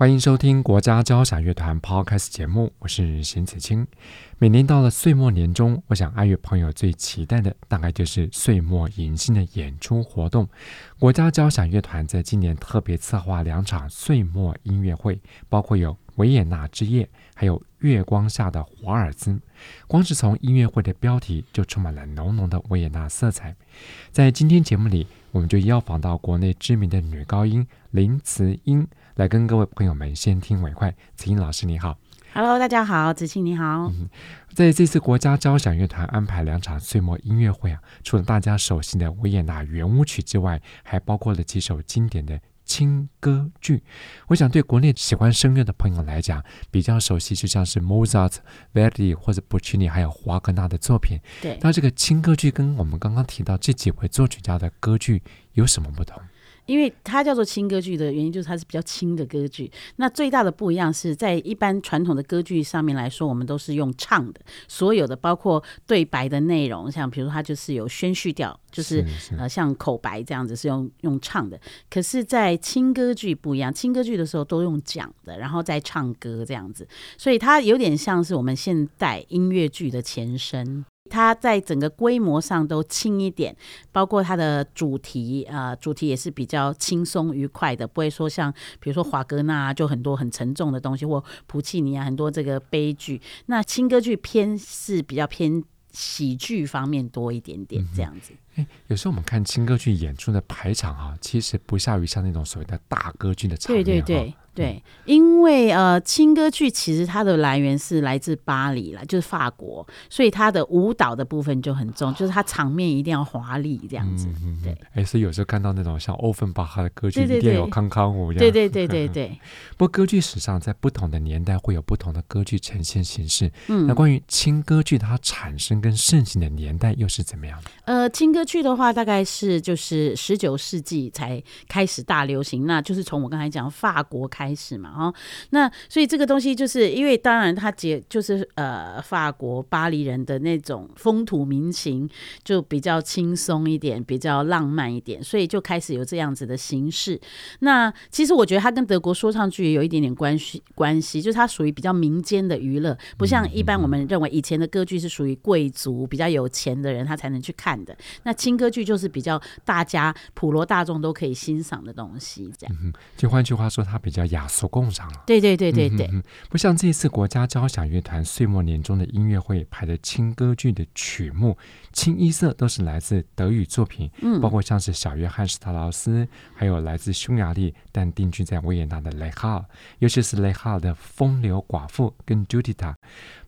欢迎收听国家交响乐团 Podcast 节目，我是邢子清。每年到了岁末年终，我想爱乐朋友最期待的大概就是岁末迎新的演出活动。国家交响乐团在今年特别策划两场岁末音乐会，包括有维也纳之夜，还有月光下的华尔兹。光是从音乐会的标题就充满了浓浓的维也纳色彩。在今天节目里，我们就邀访到国内知名的女高音林慈英。来跟各位朋友们先听为快，子英老师你好，Hello，大家好，子清你好。嗯，在这次国家交响乐团安排两场岁末音乐会啊，除了大家熟悉的维也纳圆舞曲之外，还包括了几首经典的轻歌剧。我想对国内喜欢声乐的朋友来讲，比较熟悉就像是 Mozart、Verdi 或者 Puccini 还有华格纳的作品。对，那这个轻歌剧跟我们刚刚提到这几位作曲家的歌剧有什么不同？因为它叫做轻歌剧的原因，就是它是比较轻的歌剧。那最大的不一样是在一般传统的歌剧上面来说，我们都是用唱的，所有的包括对白的内容，像比如说它就是有宣叙调，就是呃像口白这样子是用用唱的。可是，在轻歌剧不一样，轻歌剧的时候都用讲的，然后再唱歌这样子，所以它有点像是我们现代音乐剧的前身。它在整个规模上都轻一点，包括它的主题啊、呃，主题也是比较轻松愉快的，不会说像比如说华格纳就很多很沉重的东西，或普契尼啊很多这个悲剧。那轻歌剧偏是比较偏喜剧方面多一点点这样子。有时候我们看轻歌剧演出的排场啊，其实不下于像那种所谓的大歌剧的场面。对对对。对，因为呃，轻歌剧其实它的来源是来自巴黎啦，就是法国，所以它的舞蹈的部分就很重，就是它场面一定要华丽这样子。嗯、对，哎，所以有时候看到那种像欧芬巴哈的歌剧，一定有康康舞。对对对对对，对。不过歌剧史上在不同的年代会有不同的歌剧呈现形式。嗯，那关于轻歌剧它产生跟盛行的年代又是怎么样的？呃，轻歌剧的话，大概是就是十九世纪才开始大流行，那就是从我刚才讲法国开。开始嘛，哈，那所以这个东西就是因为当然他结就是呃法国巴黎人的那种风土民情就比较轻松一点，比较浪漫一点，所以就开始有这样子的形式。那其实我觉得它跟德国说唱剧也有一点点关系，关系就是它属于比较民间的娱乐，不像一般我们认为以前的歌剧是属于贵族比较有钱的人他才能去看的。那轻歌剧就是比较大家普罗大众都可以欣赏的东西，这样。嗯，就换句话说，它比较雅。俗共赏了，对对对对对，嗯，不像这一次国家交响乐团岁末年终的音乐会排的轻歌剧的曲目，清一色都是来自德语作品，嗯，包括像是小约翰施特劳斯，还有来自匈牙利但定居在维也纳的雷哈尔，尤其是雷哈尔的《风流寡妇》跟《Juditha》。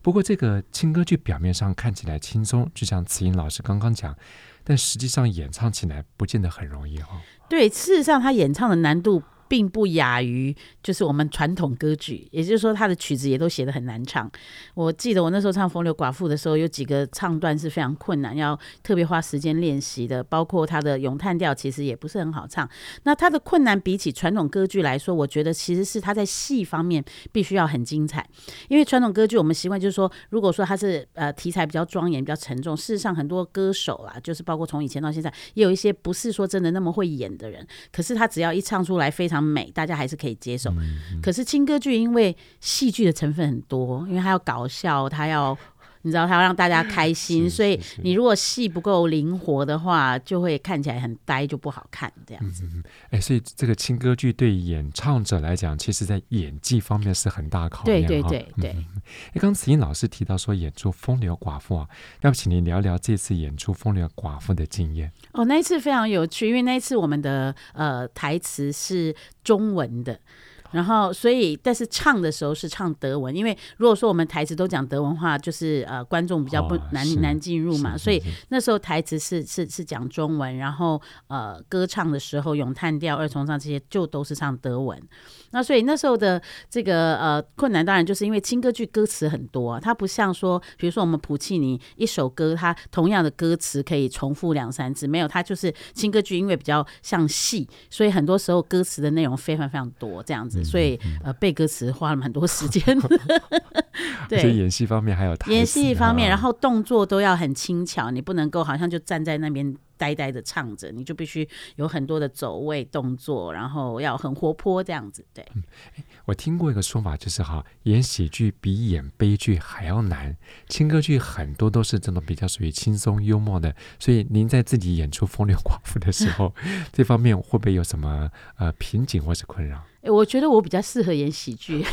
不过这个轻歌剧表面上看起来轻松，就像慈英老师刚刚讲，但实际上演唱起来不见得很容易哦。对，事实上他演唱的难度。并不亚于就是我们传统歌剧，也就是说，他的曲子也都写得很难唱。我记得我那时候唱《风流寡妇》的时候，有几个唱段是非常困难，要特别花时间练习的。包括他的咏叹调，其实也不是很好唱。那他的困难比起传统歌剧来说，我觉得其实是他在戏方面必须要很精彩。因为传统歌剧我们习惯就是说，如果说他是呃题材比较庄严、比较沉重，事实上很多歌手啊，就是包括从以前到现在，也有一些不是说真的那么会演的人，可是他只要一唱出来非常美，大家还是可以接受。嗯嗯、可是轻歌剧因为戏剧的成分很多，因为它要搞笑，它要你知道，他要让大家开心，所以你如果戏不够灵活的话，就会看起来很呆，就不好看这样子。哎、嗯欸，所以这个轻歌剧对演唱者来讲，其实在演技方面是很大考验。对对对对。哎、嗯，刚慈英老师提到说演出《风流寡妇》啊，要不请您聊聊这次演出《风流寡妇》的经验。哦，那一次非常有趣，因为那一次我们的呃台词是中文的。然后所以但是唱的时候是唱德文，因为如果说我们台词都讲德文话，就是呃观众比较不难、哦、难进入嘛，所以那时候台词是是是讲中文，然后呃歌唱的时候咏叹调、二重唱这些就都是唱德文。那所以那时候的这个呃困难，当然就是因为轻歌剧歌词很多、啊，它不像说比如说我们普契尼一首歌，它同样的歌词可以重复两三次，没有，它就是轻歌剧，因为比较像戏，所以很多时候歌词的内容非常非常多这样子，所以呃背歌词花了蛮多时间。对，所以演戏方面还有演戏方面，然后动作都要很轻巧，你不能够好像就站在那边。呆呆的唱着，你就必须有很多的走位动作，然后要很活泼这样子。对，嗯，我听过一个说法，就是哈，演喜剧比演悲剧还要难。轻歌剧很多都是这种比较属于轻松幽默的，所以您在自己演出《风流寡妇》的时候，这方面会不会有什么呃瓶颈或是困扰？我觉得我比较适合演喜剧，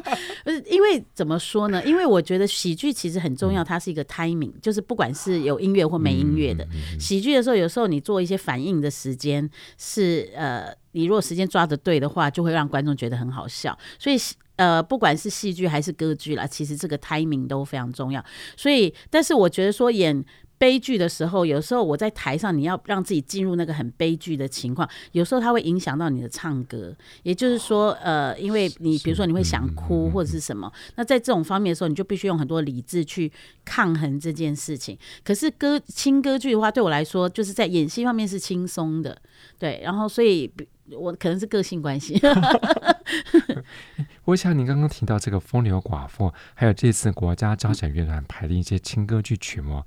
因为怎么说呢？因为我觉得喜剧其实很重要，它是一个 timing，就是不管是有音乐或没音乐的喜剧的时候，有时候你做一些反应的时间是呃，你如果时间抓得对的话，就会让观众觉得很好笑。所以呃，不管是戏剧还是歌剧啦，其实这个 timing 都非常重要。所以，但是我觉得说演。悲剧的时候，有时候我在台上，你要让自己进入那个很悲剧的情况，有时候它会影响到你的唱歌。也就是说，呃，因为你比如说你会想哭或者是什么，那在这种方面的时候，你就必须用很多理智去抗衡这件事情。可是歌轻歌剧的话，对我来说，就是在演戏方面是轻松的，对。然后，所以我可能是个性关系。我想你刚刚提到这个《风流寡妇》，还有这次国家交响乐团排的一些轻歌剧曲目。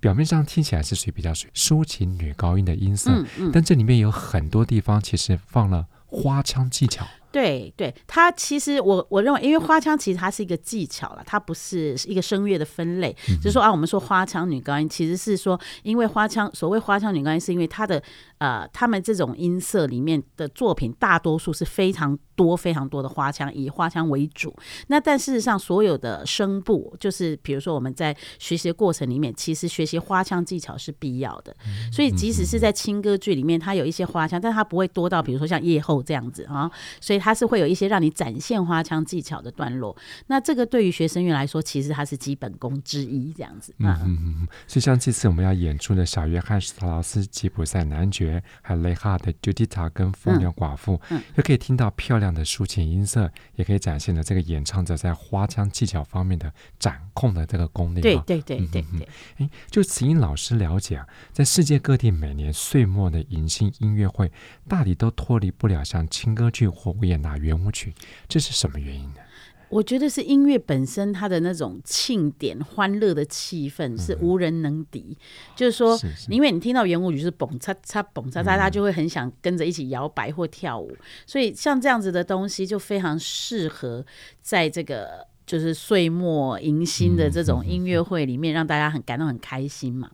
表面上听起来是属于比较属于抒情女高音的音色，嗯嗯，但这里面有很多地方其实放了花腔技巧。对对，它其实我我认为，因为花腔其实它是一个技巧了，它不是一个声乐的分类。嗯、就是说啊，我们说花腔女高音，其实是说，因为花腔，所谓花腔女高音，是因为它的呃，他们这种音色里面的作品，大多数是非常多非常多的花腔，以花腔为主。那但事实上，所有的声部，就是比如说我们在学习的过程里面，其实学习花腔技巧是必要的。所以即使是在轻歌剧里面，它有一些花腔，但它不会多到比如说像夜后这样子啊，所以。它是会有一些让你展现花腔技巧的段落，那这个对于学生乐来说，其实它是基本功之一，这样子。嗯嗯嗯。所以像这次我们要演出的小约翰史特劳斯吉普赛男爵，还有雷哈的《Giuditta》跟《风流寡妇》，嗯，又可以听到漂亮的抒情音色，也可以展现了这个演唱者在花腔技巧方面的掌控的这个功力。对对对对对。哎，就慈英老师了解啊，在世界各地每年岁末的迎新音乐会，大抵都脱离不了像轻歌剧或维也纳圆舞曲，这是什么原因呢？我觉得是音乐本身，它的那种庆典、欢乐的气氛是无人能敌。嗯、就是说，因为你听到圆舞曲是蹦嚓嚓、蹦嚓嚓，他就会很想跟着一起摇摆或跳舞。嗯、所以像这样子的东西，就非常适合在这个。就是岁末迎新的这种音乐会里面，让大家很感到很开心嘛。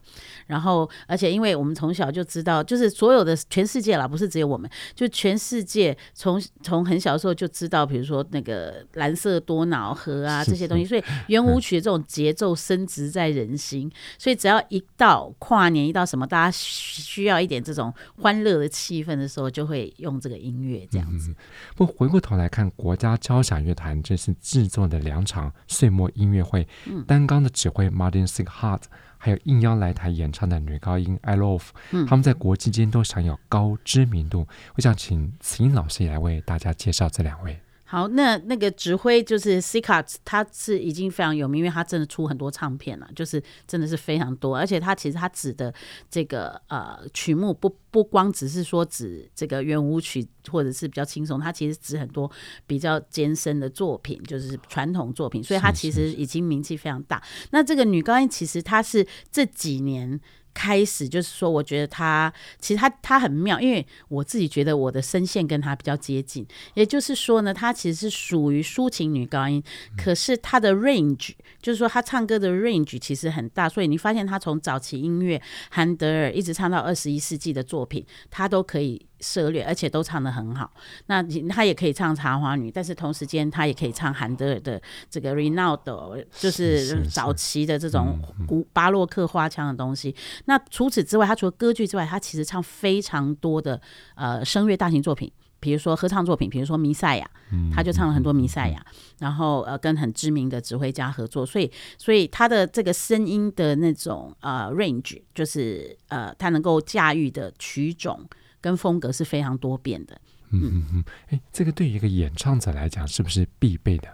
然后，而且因为我们从小就知道，就是所有的全世界啦，不是只有我们，就全世界从从很小的时候就知道，比如说那个蓝色多瑙河啊这些东西，所以圆舞曲的这种节奏深植在人心。所以只要一到跨年，一到什么，大家需要一点这种欢乐的气氛的时候，就会用这个音乐这样子。不回过头来看，国家交响乐团这是制作的两场岁末音乐会，单纲的指挥 Martin Sieghart，还有应邀来台演唱的女高音 I Love，他们在国际间都享有高知名度。我想请慈英老师也来为大家介绍这两位。好，那那个指挥就是 Sieghart，他是已经非常有名，因为他真的出很多唱片了，就是真的是非常多，而且他其实他指的这个呃曲目不不光只是说指这个圆舞曲或者是比较轻松，他其实指很多比较艰深的作品，就是传统作品，所以他其实已经名气非常大。那这个女高音其实她是这几年。开始就是说，我觉得他其实他他很妙，因为我自己觉得我的声线跟他比较接近。也就是说呢，他其实是属于抒情女高音，可是他的 range 就是说他唱歌的 range 其实很大，所以你发现他从早期音乐韩德尔一直唱到二十一世纪的作品，他都可以。涉略，而且都唱得很好。那他也可以唱茶花女，但是同时间他也可以唱韩德尔的这个 Rinaldo，就是早期的这种古巴洛克花腔的东西。那除此之外，他除了歌剧之外，他其实唱非常多的呃声乐大型作品。比如说合唱作品，比如说弥赛亚，他就唱了很多弥赛亚，然后呃跟很知名的指挥家合作，所以所以他的这个声音的那种呃 range，就是呃他能够驾驭的曲种跟风格是非常多变的。嗯嗯嗯，哎，这个对于一个演唱者来讲，是不是必备的？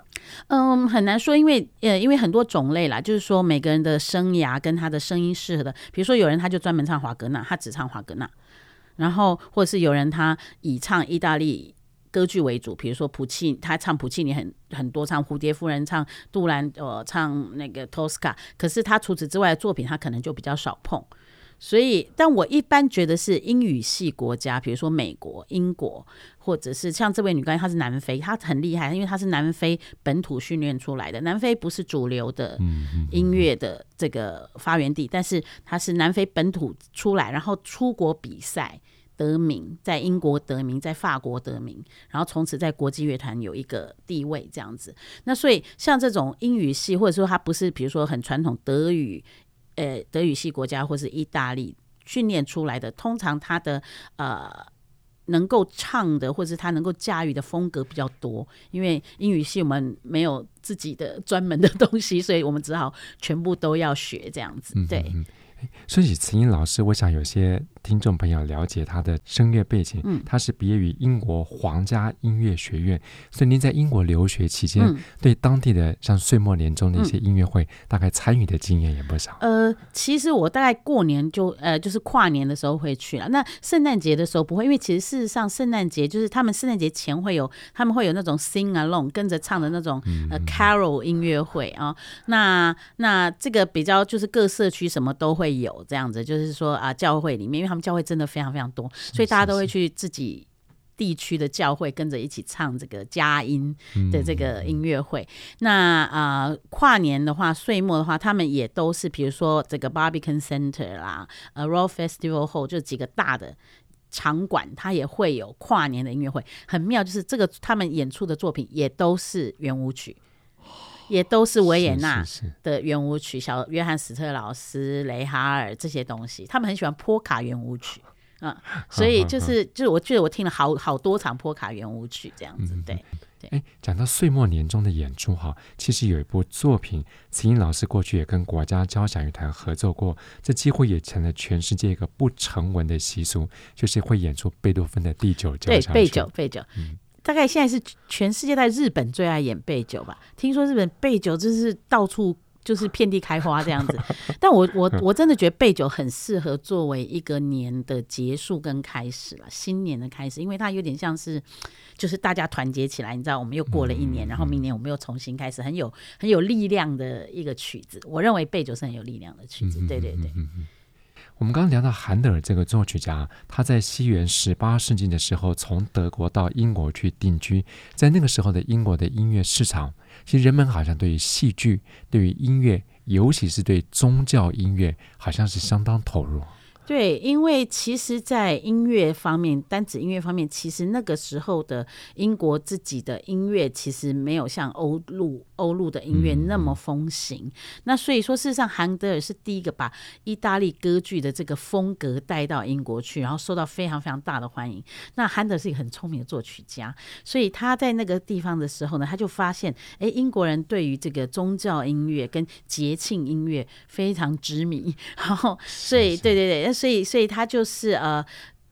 嗯，很难说，因为呃，因为很多种类啦，就是说每个人的生涯跟他的声音适合的，比如说有人他就专门唱华格纳，他只唱华格纳，然后或者是有人他以唱意大利歌剧为主，比如说普契，他唱普契尼很很多，唱蝴蝶夫人，唱杜兰，呃，唱那个托斯卡，可是他除此之外的作品，他可能就比较少碰。所以，但我一般觉得是英语系国家，比如说美国、英国，或者是像这位女高音，她是南非，她很厉害，因为她是南非本土训练出来的。南非不是主流的音乐的这个发源地，但是她是南非本土出来，然后出国比赛得名，在英国得名，在法国得名，然后从此在国际乐团有一个地位这样子。那所以像这种英语系，或者说她不是，比如说很传统德语。呃，德语系国家或是意大利训练出来的，通常他的呃能够唱的，或是他能够驾驭的风格比较多。因为英语系我们没有自己的专门的东西，所以我们只好全部都要学这样子。对。嗯说起慈英老师，我想有些听众朋友了解他的声乐背景。嗯，他是毕业于英国皇家音乐学院，所以您在英国留学期间，嗯、对当地的像岁末年终的一些音乐会，嗯、大概参与的经验也不少。呃，其实我大概过年就呃，就是跨年的时候会去了。那圣诞节的时候不会，因为其实事实上圣诞节就是他们圣诞节前会有，他们会有那种 sing along 跟着唱的那种呃 carol 音乐会啊、哦。那那这个比较就是各社区什么都会。会有这样子，就是说啊，教会里面，因为他们教会真的非常非常多，所以大家都会去自己地区的教会跟着一起唱这个佳音的这个音乐会。嗯、那啊、呃，跨年的话，岁末的话，他们也都是，比如说这个 Barbican Center 啦，呃，Royal Festival Hall，就几个大的场馆，它也会有跨年的音乐会。很妙，就是这个他们演出的作品也都是圆舞曲。也都是维也纳的圆舞曲，小约翰史特劳斯、雷哈尔这些东西，他们很喜欢波卡圆舞曲，嗯，所以就是就是，我记得我听了好好多场波卡圆舞曲这样子，对对。哎，讲到岁末年终的演出哈，其实有一部作品，慈英老师过去也跟国家交响乐团合作过，这几乎也成了全世界一个不成文的习俗，就是会演出贝多芬的第九交响曲。对，贝九，贝九，嗯。大概现在是全世界在日本最爱演贝酒吧？听说日本贝酒就是到处就是遍地开花这样子。但我我 我真的觉得贝酒很适合作为一个年的结束跟开始了，新年的开始，因为它有点像是就是大家团结起来，你知道，我们又过了一年，然后明年我们又重新开始，很有很有力量的一个曲子。我认为贝酒是很有力量的曲子，对对对。我们刚刚聊到韩德尔这个作曲家，他在西元十八世纪的时候从德国到英国去定居，在那个时候的英国的音乐市场，其实人们好像对于戏剧、对于音乐，尤其是对宗教音乐，好像是相当投入。对，因为其实，在音乐方面，单指音乐方面，其实那个时候的英国自己的音乐，其实没有像欧陆欧陆的音乐那么风行。嗯、那所以说，事实上，韩德尔是第一个把意大利歌剧的这个风格带到英国去，然后受到非常非常大的欢迎。那韩德尔是一个很聪明的作曲家，所以他在那个地方的时候呢，他就发现，哎，英国人对于这个宗教音乐跟节庆音乐非常执迷，然后所以，对对对。所以，所以他就是呃。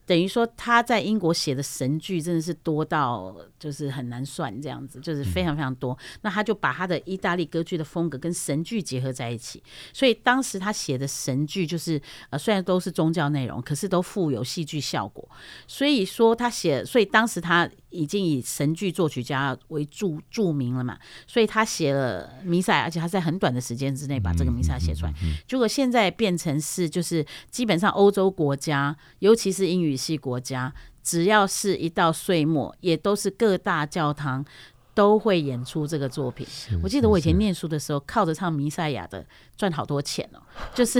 等于说他在英国写的神剧真的是多到就是很难算这样子，就是非常非常多。那他就把他的意大利歌剧的风格跟神剧结合在一起，所以当时他写的神剧就是呃虽然都是宗教内容，可是都富有戏剧效果。所以说他写，所以当时他已经以神剧作曲家为著著名了嘛，所以他写了弥赛，而且他在很短的时间之内把这个弥赛写出来。结果现在变成是就是基本上欧洲国家，尤其是英语系国家，只要是一到岁末，也都是各大教堂都会演出这个作品。是是是，我记得我以前念书的时候，靠着唱弥赛亚的赚好多钱哦，就是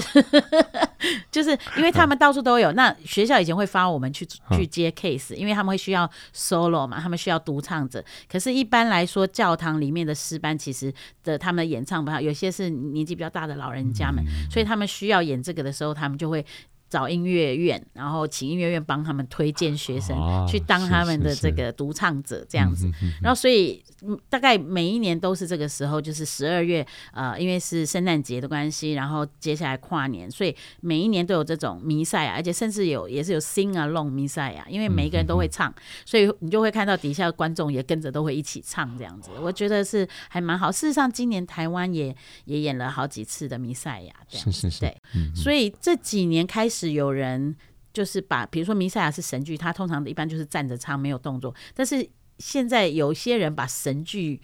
就是因为他们到处都有。那学校以前会发我们去去接 case，因为他们会需要 solo 嘛，他们需要独唱者。可是，一般来说，教堂里面的诗班其实的他们的演唱不好，有些是年纪比较大的老人家们，所以他们需要演这个的时候，他们就会。找音乐院，然后请音乐院帮他们推荐学生去当他们的这个独唱者，这样子。然后所以大概每一年都是这个时候，就是十二月，呃，因为是圣诞节的关系，然后接下来跨年，所以每一年都有这种弥赛亚，而且甚至有也是有 sing along 弥赛亚，因为每一个人都会唱，所以你就会看到底下的观众也跟着都会一起唱这样子。我觉得是还蛮好。事实上，今年台湾也也演了好几次的弥赛亚，这样。是是是。对，所以这几年开始。是有人就是把，比如说弥赛亚是神剧，他通常的一般就是站着唱，没有动作。但是现在有些人把神剧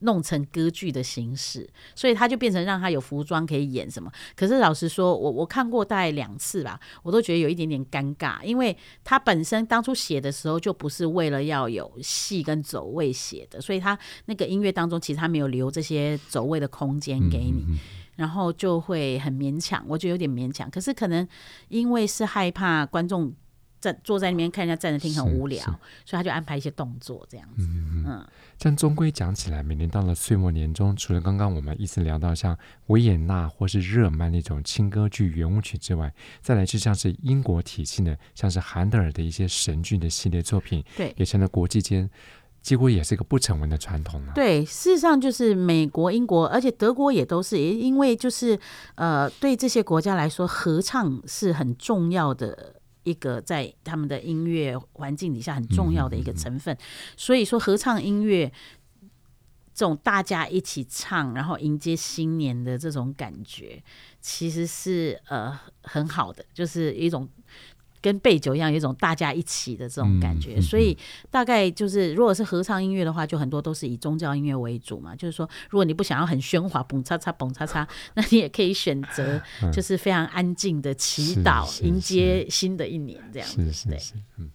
弄成歌剧的形式，所以他就变成让他有服装可以演什么。可是老实说，我我看过大概两次吧，我都觉得有一点点尴尬，因为他本身当初写的时候就不是为了要有戏跟走位写的，所以他那个音乐当中其实他没有留这些走位的空间给你。嗯然后就会很勉强，我觉得有点勉强。可是可能因为是害怕观众站坐在那边看人家站着听很无聊，所以他就安排一些动作这样子。嗯嗯。这样终归讲起来，每年到了岁末年终，除了刚刚我们一直聊到像维也纳或是日耳曼那种轻歌剧、圆舞曲之外，再来就像是英国体系的，像是韩德尔的一些神剧的系列作品，对，也成了国际间。几乎也是一个不成文的传统了。对，事实上就是美国、英国，而且德国也都是，也因为就是呃，对这些国家来说，合唱是很重要的一个在他们的音乐环境底下很重要的一个成分。嗯嗯嗯。所以说，合唱音乐这种大家一起唱，然后迎接新年的这种感觉，其实是呃很好的，就是一种。跟备酒一样，有一种大家一起的这种感觉，嗯、所以大概就是，如果是合唱音乐的话，就很多都是以宗教音乐为主嘛。就是说，如果你不想要很喧哗，嘣嚓嚓，嘣嚓嚓，那你也可以选择，就是非常安静的祈祷，迎接新的一年这样子。是是是，嗯。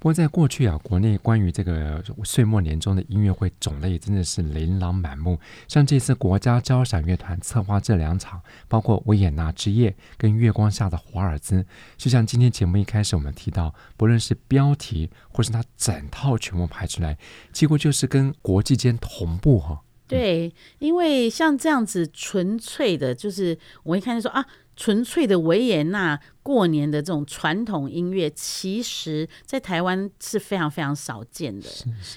不过，在过去啊，国内关于这个岁末年终的音乐会种类真的是琳琅满目。像这次国家交响乐团策划这两场，包括维也纳之夜跟月光下的华尔兹，就像今天节目一开始我们提到，不论是标题或是它整套全部排出来，几乎就是跟国际间同步哈、对，因为像这样子纯粹的，就是我一看就说啊，纯粹的维也纳。过年的这种传统音乐，其实在台湾是非常非常少见的。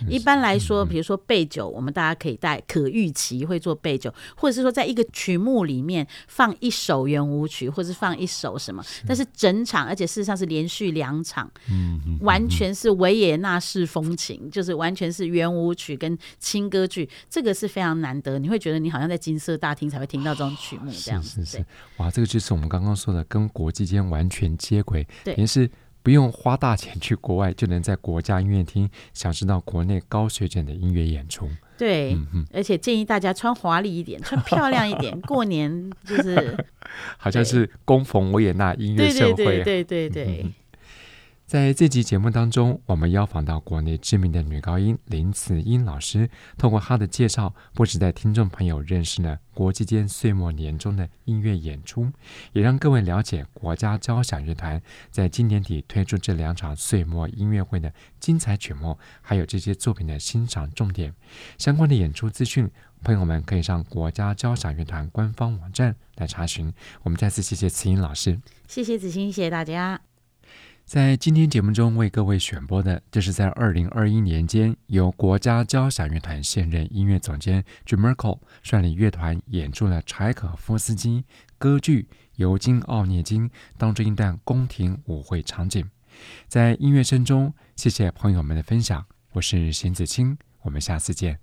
一般来说，比如说备酒，我们大家可以带可预期会做备酒，或者是说在一个曲目里面放一首圆舞曲，或者是放一首什么。但是整场，而且事实上是连续两场，嗯完全是维也纳式风情，就是完全是圆舞曲跟轻歌剧，这个是非常难得。你会觉得你好像在金色大厅才会听到这种曲目这样子。是是是，哇，这个就是我们刚刚说的跟国际间完全接轨，也是不用花大钱去国外，就能在国家音乐厅享受到国内高水准的音乐演出。对，嗯、而且建议大家穿华丽一点，穿漂亮一点，过年就是好像是恭逢维也纳音乐盛会。对对对对对。嗯在这集节目当中，我们邀访到国内知名的女高音林慈英老师。通过她的介绍，不止在听众朋友认识了国际间岁末年终的音乐演出，也让各位了解国家交响乐团在今年底推出这两场岁末音乐会的精彩曲目，还有这些作品的欣赏重点。相关的演出资讯，朋友们可以上国家交响乐团官方网站来查询。我们再次谢谢慈英老师，谢谢子欣，谢谢大家。在今天节目中为各位选播的，这是在二零二一年间由国家交响乐团现任音乐总监 j i m e r k e l 率领乐团演出了柴可夫斯基歌剧《尤金奥涅金》当中一段宫廷舞会场景。在音乐声中，谢谢朋友们的分享，我是邢子清，我们下次见。